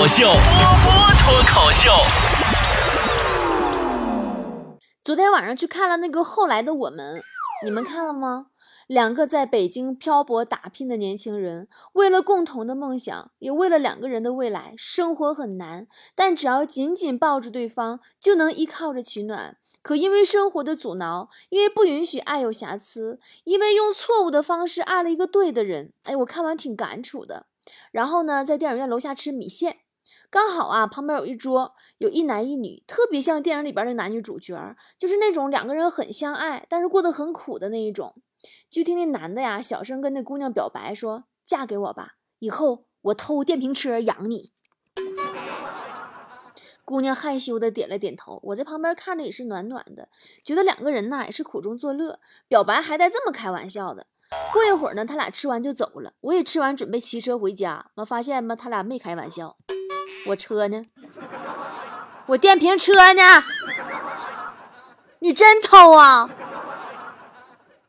口秀，波波脱口秀。昨天晚上去看了那个《后来的我们》，你们看了吗？两个在北京漂泊打拼的年轻人，为了共同的梦想，也为了两个人的未来，生活很难，但只要紧紧抱着对方，就能依靠着取暖。可因为生活的阻挠，因为不允许爱有瑕疵，因为用错误的方式爱了一个对的人，哎，我看完挺感触的。然后呢，在电影院楼下吃米线。刚好啊，旁边有一桌，有一男一女，特别像电影里边的男女主角，就是那种两个人很相爱，但是过得很苦的那一种。就听那男的呀，小声跟那姑娘表白说：“嫁给我吧，以后我偷电瓶车养你。”姑娘害羞的点了点头。我在旁边看着也是暖暖的，觉得两个人呐也是苦中作乐，表白还带这么开玩笑的。过一会儿呢，他俩吃完就走了，我也吃完准备骑车回家，我发现吧，他俩没开玩笑。我车呢？我电瓶车呢？你真偷啊？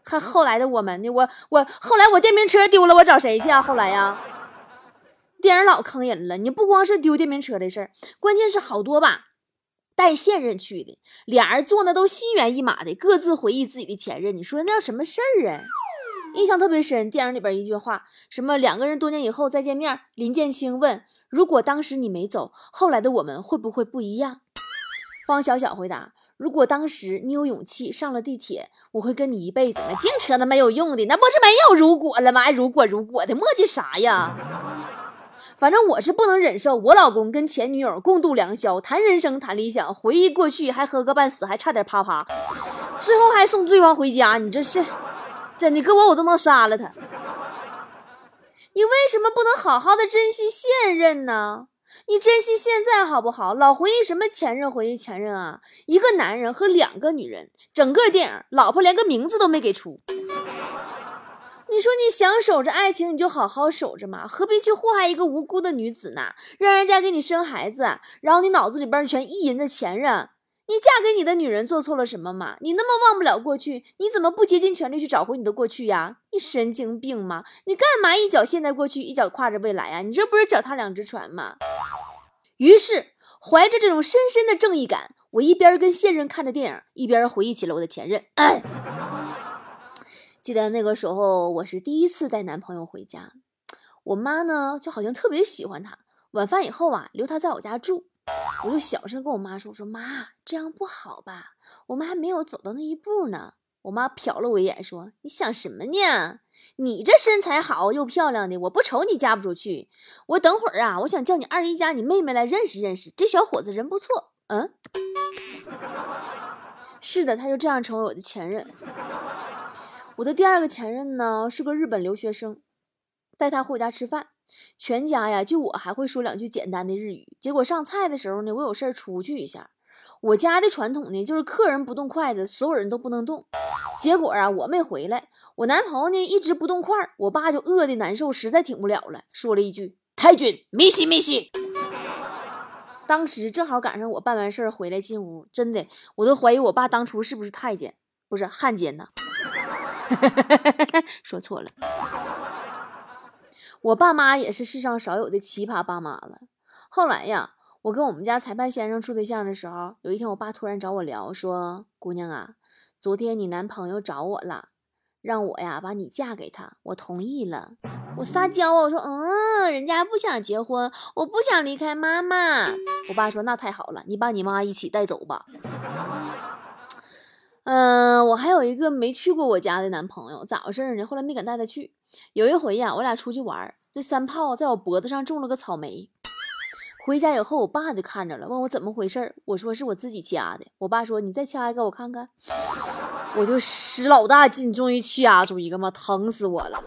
还后来的我们呢？我我后来我电瓶车丢了，我找谁去啊？后来呀？电影老坑人了，你不光是丢电瓶车的事儿，关键是好多吧，带现任去的，俩人坐那都心猿意马的，各自回忆自己的前任。你说那叫什么事儿啊？印象特别深，电影里边一句话，什么两个人多年以后再见面，林建清问。如果当时你没走，后来的我们会不会不一样？方小小回答：如果当时你有勇气上了地铁，我会跟你一辈子。那净扯那没有用的，那不是没有如果了吗？如果如果的磨叽啥呀？反正我是不能忍受我老公跟前女友共度良宵，谈人生谈理想，回忆过去还喝个半死，还差点啪啪，最后还送对方回家。你这是真的，搁我我都能杀了他。你为什么不能好好的珍惜现任呢？你珍惜现在好不好？老回忆什么前任，回忆前任啊！一个男人和两个女人，整个电影老婆连个名字都没给出。你说你想守着爱情，你就好好守着嘛，何必去祸害一个无辜的女子呢？让人家给你生孩子，然后你脑子里边全意淫着前任。你嫁给你的女人做错了什么吗？你那么忘不了过去，你怎么不竭尽全力去找回你的过去呀？你神经病吗？你干嘛一脚陷在过去，一脚跨着未来呀？你这不是脚踏两只船吗？于是怀着这种深深的正义感，我一边跟现任看着电影，一边回忆起了我的前任。记得那个时候，我是第一次带男朋友回家，我妈呢就好像特别喜欢他，晚饭以后啊，留他在我家住。我就小声跟我妈说：“我说妈，这样不好吧？我们还没有走到那一步呢。”我妈瞟了我一眼，说：“你想什么呢？你这身材好又漂亮的，我不愁你嫁不出去。我等会儿啊，我想叫你二姨家你妹妹来认识认识，这小伙子人不错。”嗯，是的，他就这样成为我的前任。我的第二个前任呢，是个日本留学生，带他回家吃饭。全家呀，就我还会说两句简单的日语。结果上菜的时候呢，我有事儿出去一下。我家的传统呢，就是客人不动筷子，所有人都不能动。结果啊，我没回来，我男朋友呢一直不动筷儿，我爸就饿的难受，实在挺不了了，说了一句：“太君，没戏没戏。”当时正好赶上我办完事儿回来进屋，真的，我都怀疑我爸当初是不是太监，不是汉奸呢？说错了。我爸妈也是世上少有的奇葩爸妈了。后来呀，我跟我们家裁判先生处对象的时候，有一天我爸突然找我聊，说：“姑娘啊，昨天你男朋友找我了，让我呀把你嫁给他，我同意了。”我撒娇啊，我说：“嗯，人家不想结婚，我不想离开妈妈。”我爸说：“那太好了，你把你妈一起带走吧。”嗯，我还有一个没去过我家的男朋友，咋回事呢？后来没敢带他去。有一回呀，我俩出去玩，这三炮在我脖子上种了个草莓。回家以后，我爸就看着了，问我怎么回事我说是我自己掐的。我爸说：“你再掐一个，我看看。”我就使老大劲，终于掐出一个嘛，疼死我了。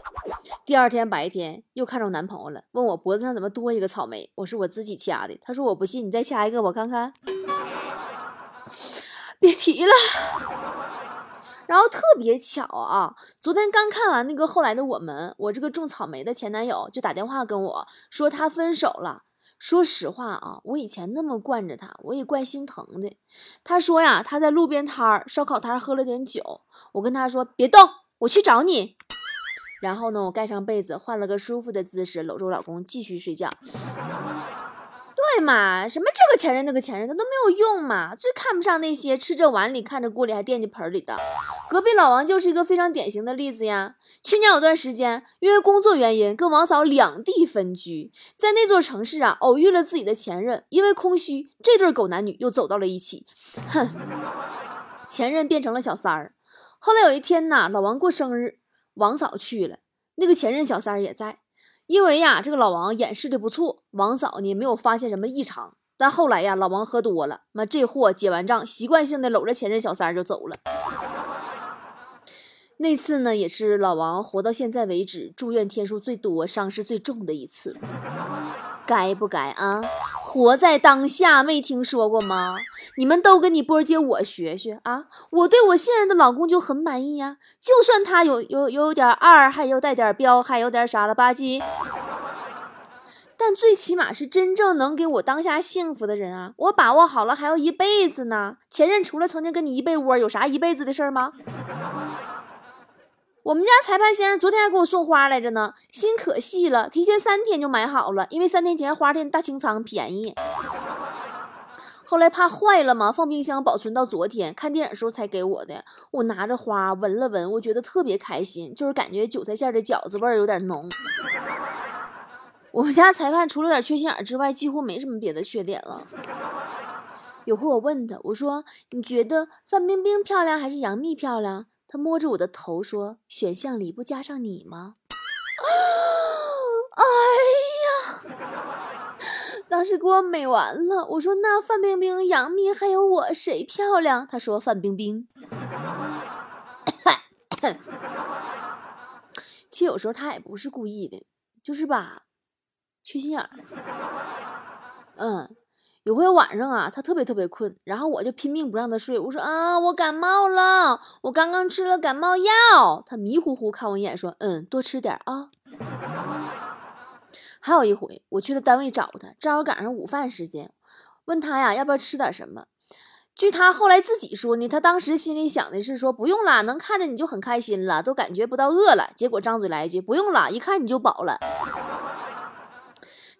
第二天白天又看着男朋友了，问我脖子上怎么多一个草莓。我说我自己掐的。他说我不信，你再掐一个，我看看。别提了。然后特别巧啊，昨天刚看完那个后来的我们，我这个种草莓的前男友就打电话跟我说他分手了。说实话啊，我以前那么惯着他，我也怪心疼的。他说呀，他在路边摊儿、烧烤摊喝了点酒，我跟他说别动，我去找你。然后呢，我盖上被子，换了个舒服的姿势，搂着我老公继续睡觉。对对嘛？什么这个前任那个前任的都没有用嘛。最看不上那些吃着碗里看着锅里还惦记盆里的。隔壁老王就是一个非常典型的例子呀。去年有段时间，因为工作原因跟王嫂两地分居，在那座城市啊偶遇了自己的前任，因为空虚，这对狗男女又走到了一起。哼，前任变成了小三儿。后来有一天呐，老王过生日，王嫂去了，那个前任小三儿也在。因为呀，这个老王掩饰的不错，王嫂呢没有发现什么异常。但后来呀，老王喝多了，那这货结完账，习惯性的搂着前任小三就走了。那次呢，也是老王活到现在为止住院天数最多、伤势最重的一次。该不该啊？活在当下，没听说过吗？你们都跟你波姐我学学啊！我对我现任的老公就很满意呀，就算他有有有点二，还有带点彪，还有点傻了吧唧，但最起码是真正能给我当下幸福的人啊！我把握好了，还要一辈子呢。前任除了曾经跟你一被窝，有啥一辈子的事吗？我们家裁判先生昨天还给我送花来着呢，心可细了，提前三天就买好了，因为三天前花店大清仓便宜。后来怕坏了嘛，放冰箱保存到昨天看电影时候才给我的。我拿着花闻了闻，我觉得特别开心，就是感觉韭菜馅的饺子味儿有点浓。我们家裁判除了点缺心眼之外，几乎没什么别的缺点了。有回我问他，我说你觉得范冰冰漂亮还是杨幂漂亮？他摸着我的头说，选项里不加上你吗？啊 哎呀！当时给我美完了，我说那范冰冰、杨幂还有我谁漂亮？他说范冰冰。其实有时候他也不是故意的，就是吧，缺心眼儿。嗯，有回晚上啊，他特别特别困，然后我就拼命不让他睡。我说啊，我感冒了，我刚刚吃了感冒药。他迷糊糊看我一眼，说嗯，多吃点啊。还有一回，我去他单位找他，正好赶上午饭时间，问他呀要不要吃点什么。据他后来自己说呢，他当时心里想的是说不用了，能看着你就很开心了，都感觉不到饿了。结果张嘴来一句不用了，一看你就饱了。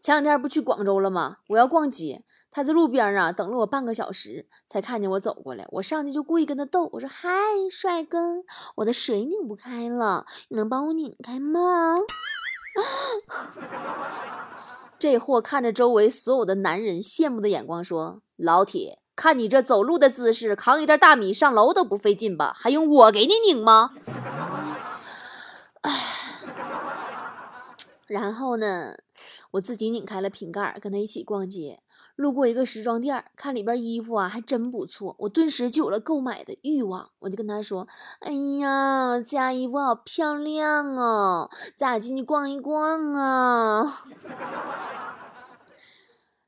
前两天不去广州了吗？我要逛街，他在路边啊等了我半个小时，才看见我走过来。我上去就故意跟他逗，我说嗨，帅哥，我的水拧不开了，你能帮我拧开吗？这货看着周围所有的男人羡慕的眼光，说：“老铁，看你这走路的姿势，扛一袋大米上楼都不费劲吧？还用我给你拧吗？”，然后呢，我自己拧开了瓶盖，跟他一起逛街。路过一个时装店，看里边衣服啊，还真不错。我顿时就有了购买的欲望。我就跟他说：“哎呀，这家衣服好漂亮哦，咱俩进去逛一逛啊。”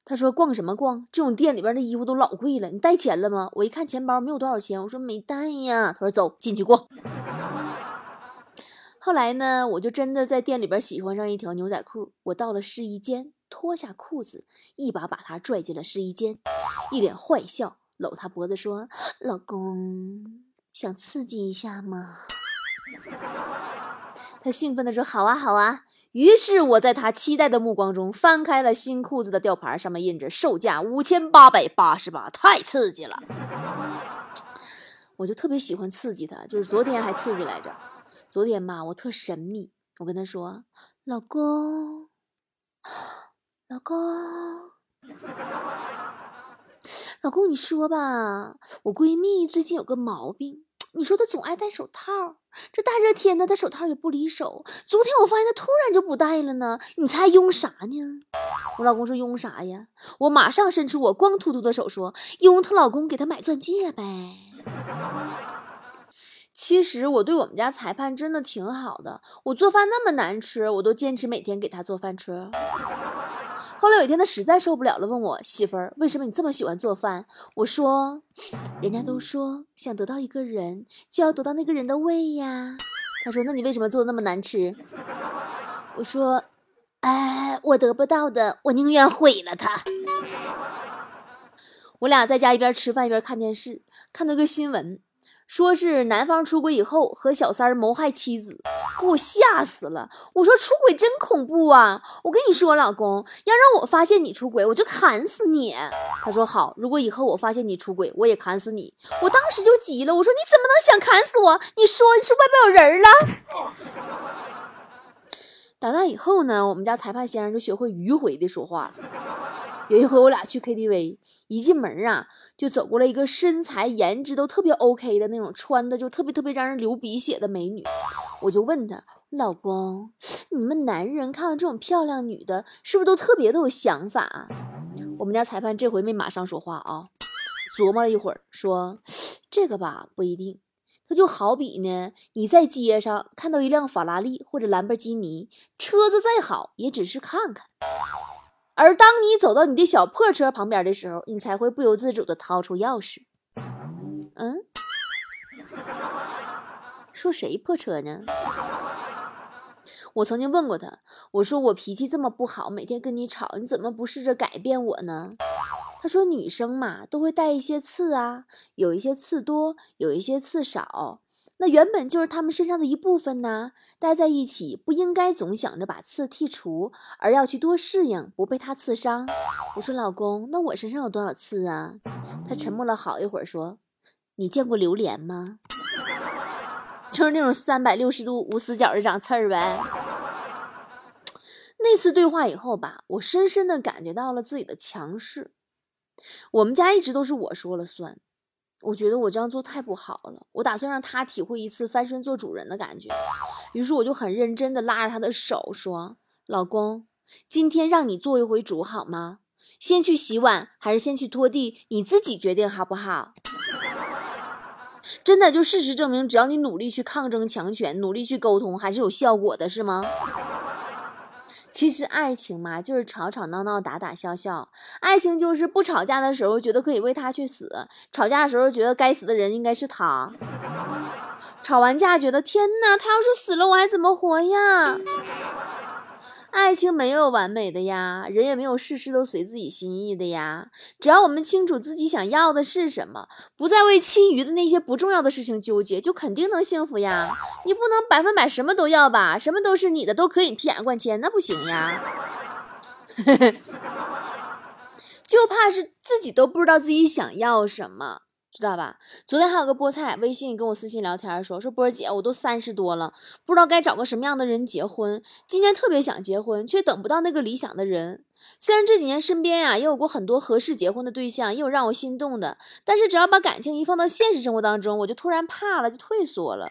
他说：“逛什么逛？这种店里边的衣服都老贵了，你带钱了吗？”我一看钱包没有多少钱，我说：“没带呀。”他说：“走进去逛。”后来呢，我就真的在店里边喜欢上一条牛仔裤。我到了试衣间。脱下裤子，一把把他拽进了试衣间，一脸坏笑，搂他脖子说：“老公，想刺激一下吗？” 他兴奋地说：“好啊，好啊。”于是我在他期待的目光中翻开了新裤子的吊牌，上面印着“售价五千八百八十八”，太刺激了！我就特别喜欢刺激他，就是昨天还刺激来着。昨天嘛，我特神秘，我跟他说：“老公。”老公，老公，你说吧，我闺蜜最近有个毛病，你说她总爱戴手套，这大热天的，她手套也不离手。昨天我发现她突然就不戴了呢，你猜用啥呢？我老公说用啥呀？我马上伸出我光秃秃的手说，用她老公给她买钻戒呗。其实我对我们家裁判真的挺好的，我做饭那么难吃，我都坚持每天给他做饭吃。后来有一天，他实在受不了了，问我媳妇儿：“为什么你这么喜欢做饭？”我说：“人家都说想得到一个人，就要得到那个人的胃呀。”他说：“那你为什么做的那么难吃？”我说：“哎，我得不到的，我宁愿毁了他。”我俩在家一边吃饭一边看电视，看到个新闻，说是男方出轨以后和小三谋害妻子，给我吓死了。我说出轨真恐怖啊！我跟你说，老公，要让我发现你出轨，我就砍死你。他说好，如果以后我发现你出轨，我也砍死你。我当时就急了，我说你怎么能想砍死我？你说你是外边有人了？打那以后呢，我们家裁判先生就学会迂回的说话。有一回我俩去 KTV，一进门啊，就走过来一个身材颜值都特别 OK 的那种，穿的就特别特别让人流鼻血的美女。我就问他老公，你们男人看到这种漂亮女的，是不是都特别的有想法？我们家裁判这回没马上说话啊，琢磨了一会儿，说这个吧不一定。他就好比呢，你在街上看到一辆法拉利或者兰博基尼，车子再好也只是看看；而当你走到你的小破车旁边的时候，你才会不由自主的掏出钥匙。嗯，说谁破车呢？我曾经问过他，我说我脾气这么不好，每天跟你吵，你怎么不试着改变我呢？他说：“女生嘛，都会带一些刺啊，有一些刺多，有一些刺少。那原本就是他们身上的一部分呢。待在一起，不应该总想着把刺剔除，而要去多适应，不被它刺伤。”我说：“老公，那我身上有多少刺啊？”他沉默了好一会儿，说：“你见过榴莲吗？就是那种三百六十度无死角的长刺儿呗。”那次对话以后吧，我深深的感觉到了自己的强势。我们家一直都是我说了算，我觉得我这样做太不好了。我打算让他体会一次翻身做主人的感觉。于是我就很认真的拉着他的手说：“老公，今天让你做一回主好吗？先去洗碗还是先去拖地？你自己决定好不好？”真的，就事实证明，只要你努力去抗争强权，努力去沟通，还是有效果的，是吗？其实爱情嘛，就是吵吵闹闹、打打笑笑。爱情就是不吵架的时候觉得可以为他去死，吵架的时候觉得该死的人应该是他。吵完架觉得天哪，他要是死了，我还怎么活呀？爱情没有完美的呀，人也没有事事都随自己心意的呀。只要我们清楚自己想要的是什么，不再为其余的那些不重要的事情纠结，就肯定能幸福呀。你不能百分百什么都要吧？什么都是你的，都可以撇眼灌铅，那不行呀。就怕是自己都不知道自己想要什么。知道吧？昨天还有个菠菜微信跟我私信聊天说说波儿姐，我都三十多了，不知道该找个什么样的人结婚。今年特别想结婚，却等不到那个理想的人。虽然这几年身边呀也有过很多合适结婚的对象，也有让我心动的，但是只要把感情一放到现实生活当中，我就突然怕了，就退缩了。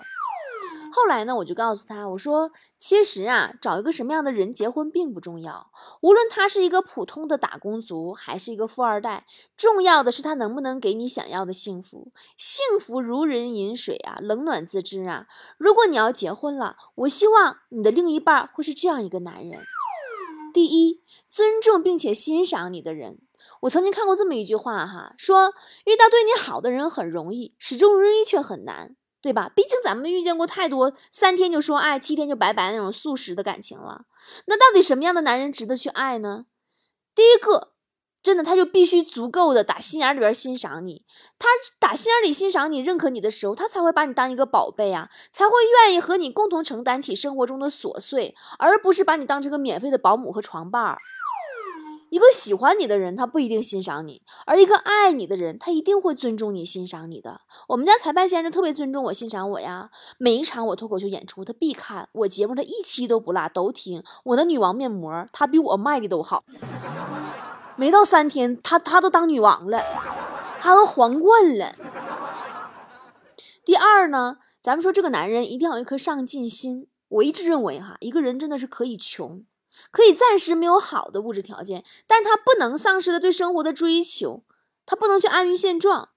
后来呢，我就告诉他，我说，其实啊，找一个什么样的人结婚并不重要，无论他是一个普通的打工族，还是一个富二代，重要的是他能不能给你想要的幸福。幸福如人饮水啊，冷暖自知啊。如果你要结婚了，我希望你的另一半会是这样一个男人：第一，尊重并且欣赏你的人。我曾经看过这么一句话哈，说遇到对你好的人很容易，始终如一却很难。对吧？毕竟咱们遇见过太多三天就说爱，七天就拜拜那种速食的感情了。那到底什么样的男人值得去爱呢？第一个，真的他就必须足够的打心眼里边欣赏你。他打心眼里欣赏你、认可你的时候，他才会把你当一个宝贝啊，才会愿意和你共同承担起生活中的琐碎，而不是把你当成个免费的保姆和床伴儿。一个喜欢你的人，他不一定欣赏你；而一个爱你的人，他一定会尊重你、欣赏你的。我们家裁判先生特别尊重我、欣赏我呀。每一场我脱口秀演出，他必看；我节目他一期都不落，都听。我的女王面膜，他比我卖的都好。没到三天，他他都当女王了，他都皇冠了。第二呢，咱们说这个男人一定要有一颗上进心。我一直认为哈，一个人真的是可以穷。可以暂时没有好的物质条件，但是他不能丧失了对生活的追求，他不能去安于现状。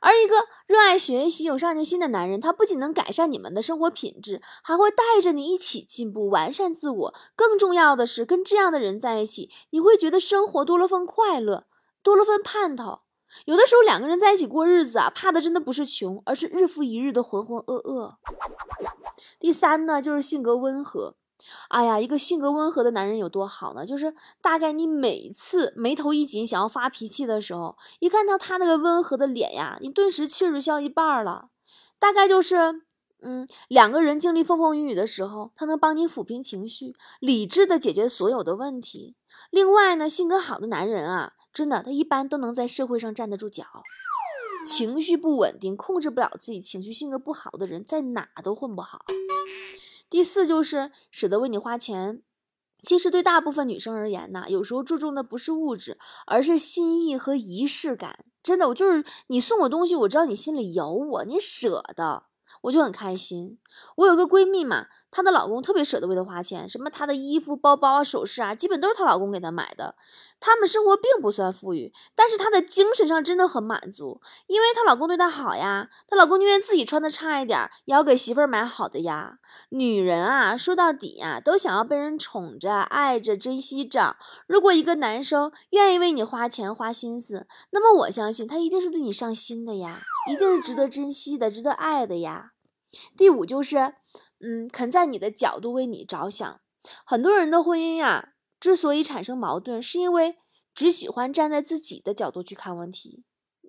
而一个热爱学习、有上进心的男人，他不仅能改善你们的生活品质，还会带着你一起进步、完善自我。更重要的是，跟这样的人在一起，你会觉得生活多了份快乐，多了份盼头。有的时候，两个人在一起过日子啊，怕的真的不是穷，而是日复一日的浑浑噩噩。第三呢，就是性格温和。哎呀，一个性格温和的男人有多好呢？就是大概你每次眉头一紧，想要发脾气的时候，一看到他那个温和的脸呀，你顿时气儿就消一半了。大概就是，嗯，两个人经历风风雨雨的时候，他能帮你抚平情绪，理智的解决所有的问题。另外呢，性格好的男人啊，真的，他一般都能在社会上站得住脚。情绪不稳定、控制不了自己情绪、性格不好的人，在哪都混不好。第四就是舍得为你花钱。其实对大部分女生而言呢，有时候注重的不是物质，而是心意和仪式感。真的，我就是你送我东西，我知道你心里有我，你舍得。我就很开心。我有个闺蜜嘛，她的老公特别舍得为她花钱，什么她的衣服、包包啊、首饰啊，基本都是她老公给她买的。他们生活并不算富裕，但是她的精神上真的很满足，因为她老公对她好呀。她老公宁愿自己穿的差一点，也要给媳妇儿买好的呀。女人啊，说到底呀，都想要被人宠着、爱着、珍惜着。如果一个男生愿意为你花钱、花心思，那么我相信他一定是对你上心的呀，一定是值得珍惜的、值得爱的呀。第五就是，嗯，肯在你的角度为你着想。很多人的婚姻呀。之所以产生矛盾，是因为只喜欢站在自己的角度去看问题。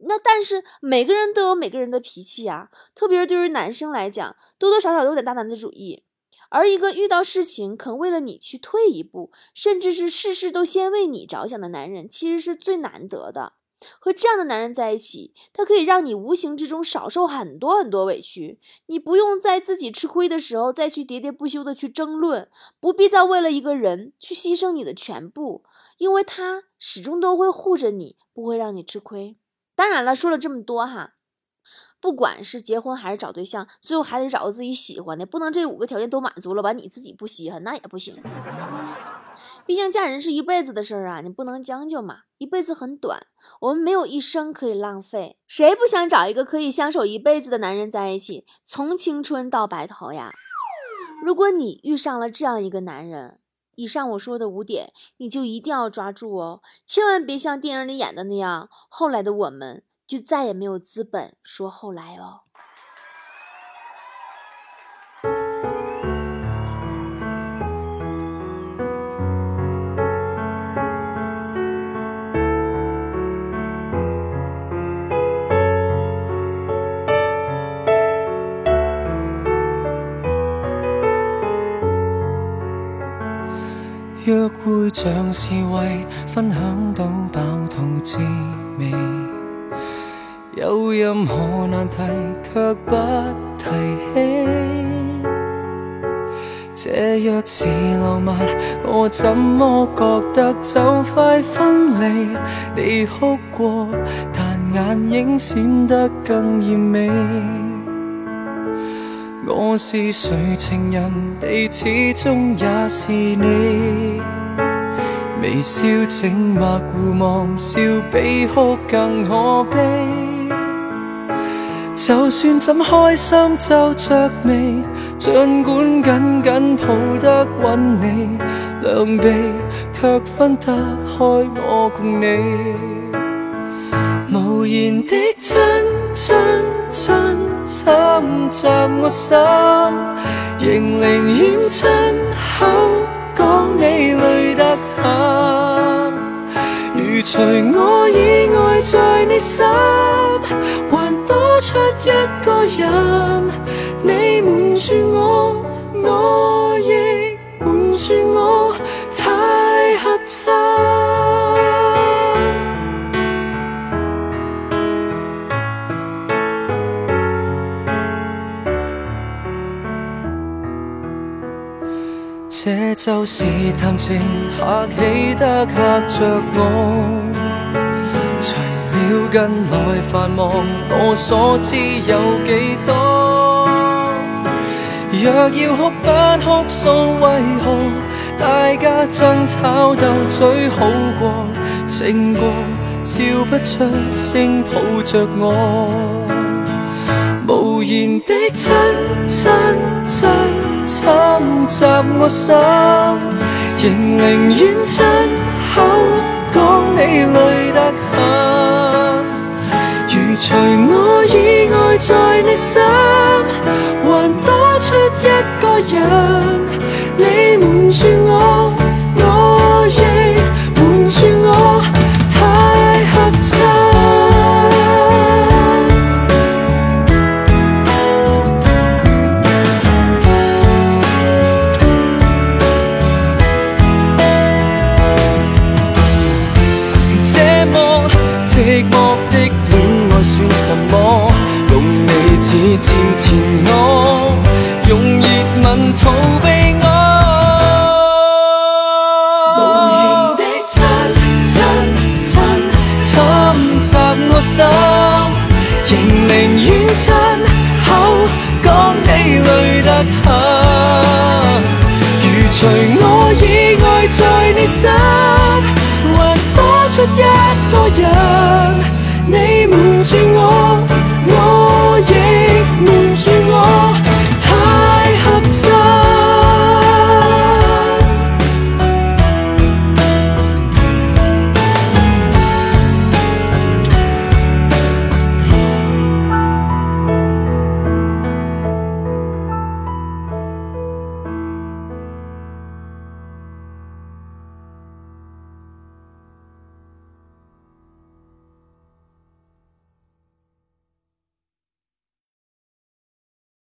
那但是每个人都有每个人的脾气啊，特别是对于男生来讲，多多少少都有点大男子主义。而一个遇到事情肯为了你去退一步，甚至是事事都先为你着想的男人，其实是最难得的。和这样的男人在一起，他可以让你无形之中少受很多很多委屈。你不用在自己吃亏的时候再去喋喋不休的去争论，不必再为了一个人去牺牲你的全部，因为他始终都会护着你，不会让你吃亏。当然了，说了这么多哈，不管是结婚还是找对象，最后还得找个自己喜欢的，不能这五个条件都满足了吧？你自己不稀罕那也不行。毕竟嫁人是一辈子的事儿啊，你不能将就嘛。一辈子很短，我们没有一生可以浪费。谁不想找一个可以相守一辈子的男人在一起，从青春到白头呀？如果你遇上了这样一个男人，以上我说的五点，你就一定要抓住哦，千万别像电影里演的那样，后来的我们就再也没有资本说后来哦。像是为分享到饱肚滋味，有任何难题却不提起。这若是浪漫，我怎么觉得就快分离？你哭过，但眼影闪得更艳美。我是谁情人，你始终也是你。微笑静默互望，笑比哭更可悲。就算怎开心皱着眉，尽管紧紧抱得稳你，两臂却分得开我共你。无言的亲亲亲。侵袭我心，仍宁愿亲口除我以外在你心，还多出一个人，你瞒住我，我亦瞒住我，就是谈情客气得吓着我，除了近来繁忙，我所知有几多？若要哭不哭诉，为何大家争吵斗嘴好过？胜过笑不出声抱着我，无言的亲亲亲。侵袭我心，仍宁愿亲口讲你累得很。如除我以外在你心，还多出一个人，你瞒住我，proyecto ya.